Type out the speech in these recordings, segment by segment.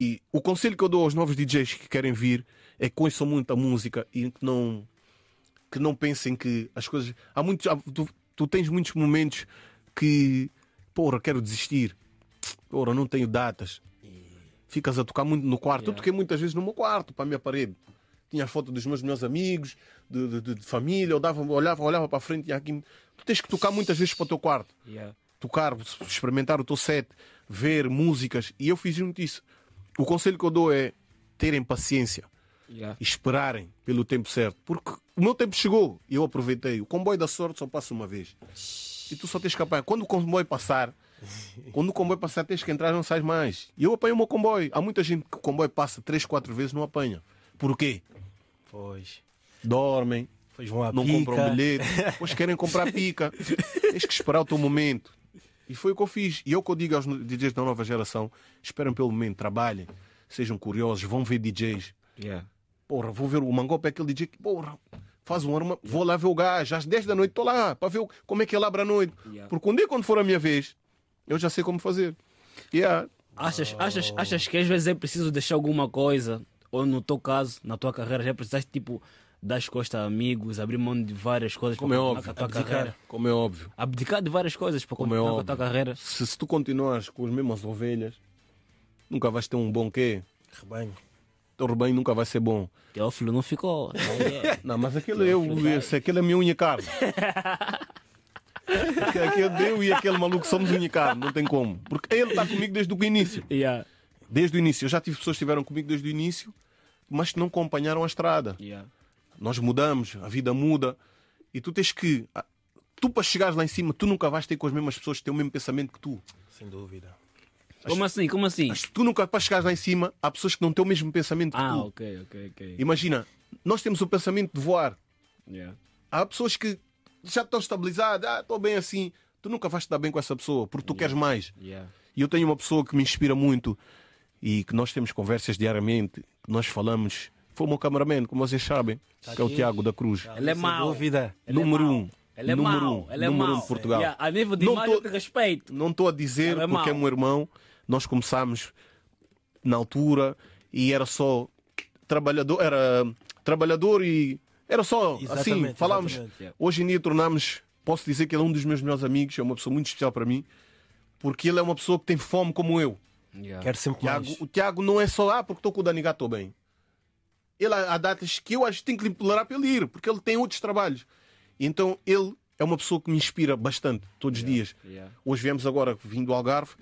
E o conselho que eu dou aos novos DJs que querem vir é que conheçam muito a música e que não, que não pensem que as coisas. Há muitos. Há, tu, tu, tens muitos momentos que. Porra, quero desistir. Porra, não tenho datas. Ficas a tocar muito no quarto. Eu toquei muitas vezes no meu quarto, para a minha parede. Tinha foto dos meus melhores amigos, de, de- de- família, eu dava, olhava, olhava para a frente e aqui. Tu tens que tocar muitas vezes para o teu quarto Yeah. tocar, experimentar o teu set, ver músicas. E eu fiz muito isso. O conselho que eu dou é terem paciência Yeah. esperarem pelo tempo certo. Porque o meu tempo chegou e eu aproveitei. O comboio da sorte só passa uma vez. E tu só tens que apanhar. Quando o comboio passar, quando o comboio passar, tens que entrar, não sais mais. E eu apanho o meu comboio. Há muita gente que o comboio passa três, quatro vezes não apanha. Por quê? Pois. Dormem, Pois vão à não pica. compram bilhete, depois querem comprar pica. Tens que esperar o teu momento. E foi o que eu fiz. E eu que eu digo aos DJs da nova geração: esperem pelo momento, trabalhem, sejam curiosos, vão ver DJs. Yeah. Porra, vou ver o Mangope, é aquele DJ que, porra, faz um arma, vou lá ver o gajo, às 10 da noite estou lá, para ver como é que ele abre a noite. Yeah. Porque um dia, quando for a minha vez, eu já sei como fazer. Yeah. Achas, achas, achas que às vezes é preciso deixar alguma coisa, ou no teu caso, na tua carreira, já precisaste tipo dar as costas a amigos, abrir mão de várias coisas Como é continuar óbvio. com a tua Abdicar. carreira? Como é óbvio. Abdicar de várias coisas para Como é continuar com a tua carreira. Se, se tu continuares com as mesmas ovelhas, nunca vais ter um bom quê? Rebanho. O teu rebanho nunca vai ser bom. Teófilo não ficou. É. Não, mas aquele é, o- esse, aquele é a minha unha carne. aquele eu e aquele maluco somos unha carne, não tem como. Porque ele está comigo desde o início. yeah. Desde o início. Eu já tive pessoas que estiveram comigo desde o início, mas que não acompanharam a estrada. Yeah. Nós mudamos, a vida muda. E tu tens que. ah, Tu, para chegares lá em cima, tu nunca vais ter com as mesmas pessoas que têm o mesmo pensamento que tu. Sem dúvida. Como assim? Como assim? Mas tu nunca, para chegares lá em cima, há pessoas que não têm o mesmo pensamento que Ah, tu. ok, ok, ok. Imagina, nós temos o pensamento de voar. Yeah. Há pessoas que já estão estabilizadas, ah, estou bem assim. Tu nunca vais te dar bem com essa pessoa, porque tu queres mais. Yeah. E eu tenho uma pessoa que me inspira muito e que nós temos conversas diariamente, que nós falamos. Foi o meu cameraman, como vocês sabem, que é o. Tiago da Cruz. Ele é mau. é número um. Ele é número mau. um. Ele é número um mau. de Portugal. Yeah, A nível de Não imagem tô- de respeito. Não estou a dizer Ele é porque é mau. meu irmão. Nós começámos na altura e era só trabalhador, era trabalhador e era só assim, Exatamente, falávamos. exatamente. Hoje em dia tornámos, posso dizer que ele é um dos meus melhores amigos, é uma pessoa muito especial para mim, porque ele é uma pessoa que tem fome como eu. Yeah. Quero sempre Tiago, mais. o Tiago não é só, ah, porque estou com o Dani Gato bem. Ele há datas que eu acho que tenho que lhe tolerar para ele ir, porque ele tem outros trabalhos. E então ele é uma pessoa que me inspira bastante, todos os dias. Yeah. Hoje viemos agora vindo do Algarve,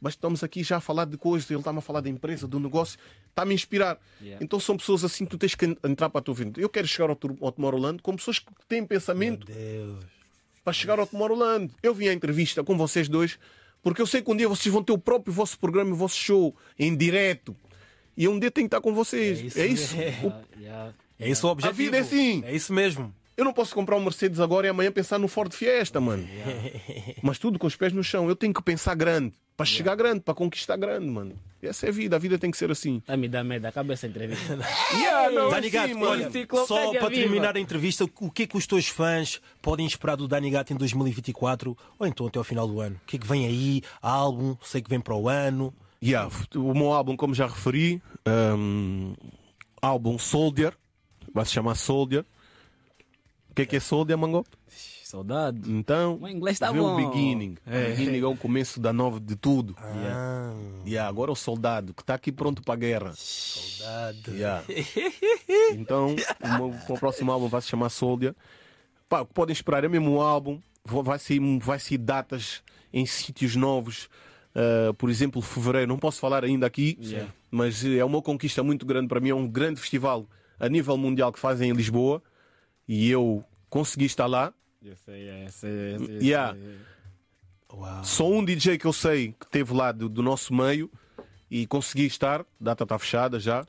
mas estamos aqui já a falar de coisas, ele está-me a falar da empresa, do negócio, está-me a inspirar. Yeah. Então são pessoas assim que tu tens que entrar para a tua vida. Eu quero chegar ao, ao Tomorrowland com pessoas que têm pensamento Deus. para chegar ao Tomorrowland. Eu vim à entrevista com vocês dois porque eu sei que um dia vocês vão ter o próprio vosso programa, o vosso show em direto. E um dia tenho que estar com vocês. É É isso isso. mesmo. O- Yeah. É isso o objetivo. vida é assim. É isso mesmo. Eu não posso comprar um Mercedes agora e amanhã pensar no Ford Fiesta, mano. Mas tudo com os pés no chão. Eu tenho que pensar grande. Para chegar grande, para conquistar grande, mano. Essa é a vida. A vida tem que ser assim. Tá me dá medo, acaba essa entrevista. Yeah, não, Dani Gato, mano. olha, só para terminar a entrevista, o que é que os teus fãs podem esperar do Dani Gato em 2024 ou então até ao final do ano? O que é que vem aí? Álbum? Sei que vem para o ano. Yeah, o meu álbum, como já referi, um, álbum Soldier, vai se chamar Soldier. O que é que é Soldier, Mango? Saudade. Então, O inglês tá vê bom. o beginning. É. O beginning é o começo da nova de tudo. Ah, Yeah, agora é o soldado que está aqui pronto para a guerra. saudade. Yeah. Então, o, meu, o próximo álbum vai se chamar Soldier. Pá, o que podem esperar é mesmo um álbum. Vai ser, vai ser datas em sítios novos. Uh, por exemplo, fevereiro, não posso falar ainda aqui, Yeah. mas é uma conquista muito grande para mim. É um grande festival a nível mundial que fazem em Lisboa e eu consegui estar lá. Eu sei, é, sei, é, sei, Yeah. Uau. Só um DJ que eu sei que teve lá do, do nosso meio e consegui estar, a data está fechada já.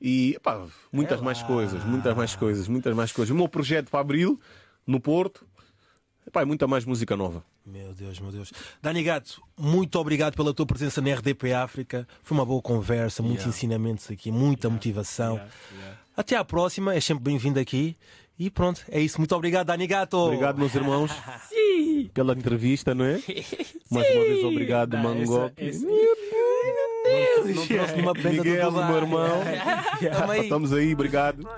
E pá, muitas É mais coisas, muitas mais coisas, muitas mais coisas. O meu projeto para abril, no Porto, pá, é muita mais música nova. Meu Deus, meu Deus. Dani Gato, muito obrigado pela tua presença na RDP África. Foi uma boa conversa, muitos Yeah. ensinamentos aqui, muita motivação. Yeah, yeah. Até à próxima, é sempre bem-vindo aqui. E pronto, é isso. Muito obrigado, Dani Gato. Obrigado, meus irmãos, pela entrevista, não é? Mais uma vez, obrigado, Mango. essa- essa- Deus! Não trouxe nenhuma banda Miguel, do Dubai. meu irmão. Estamos aí, obrigado.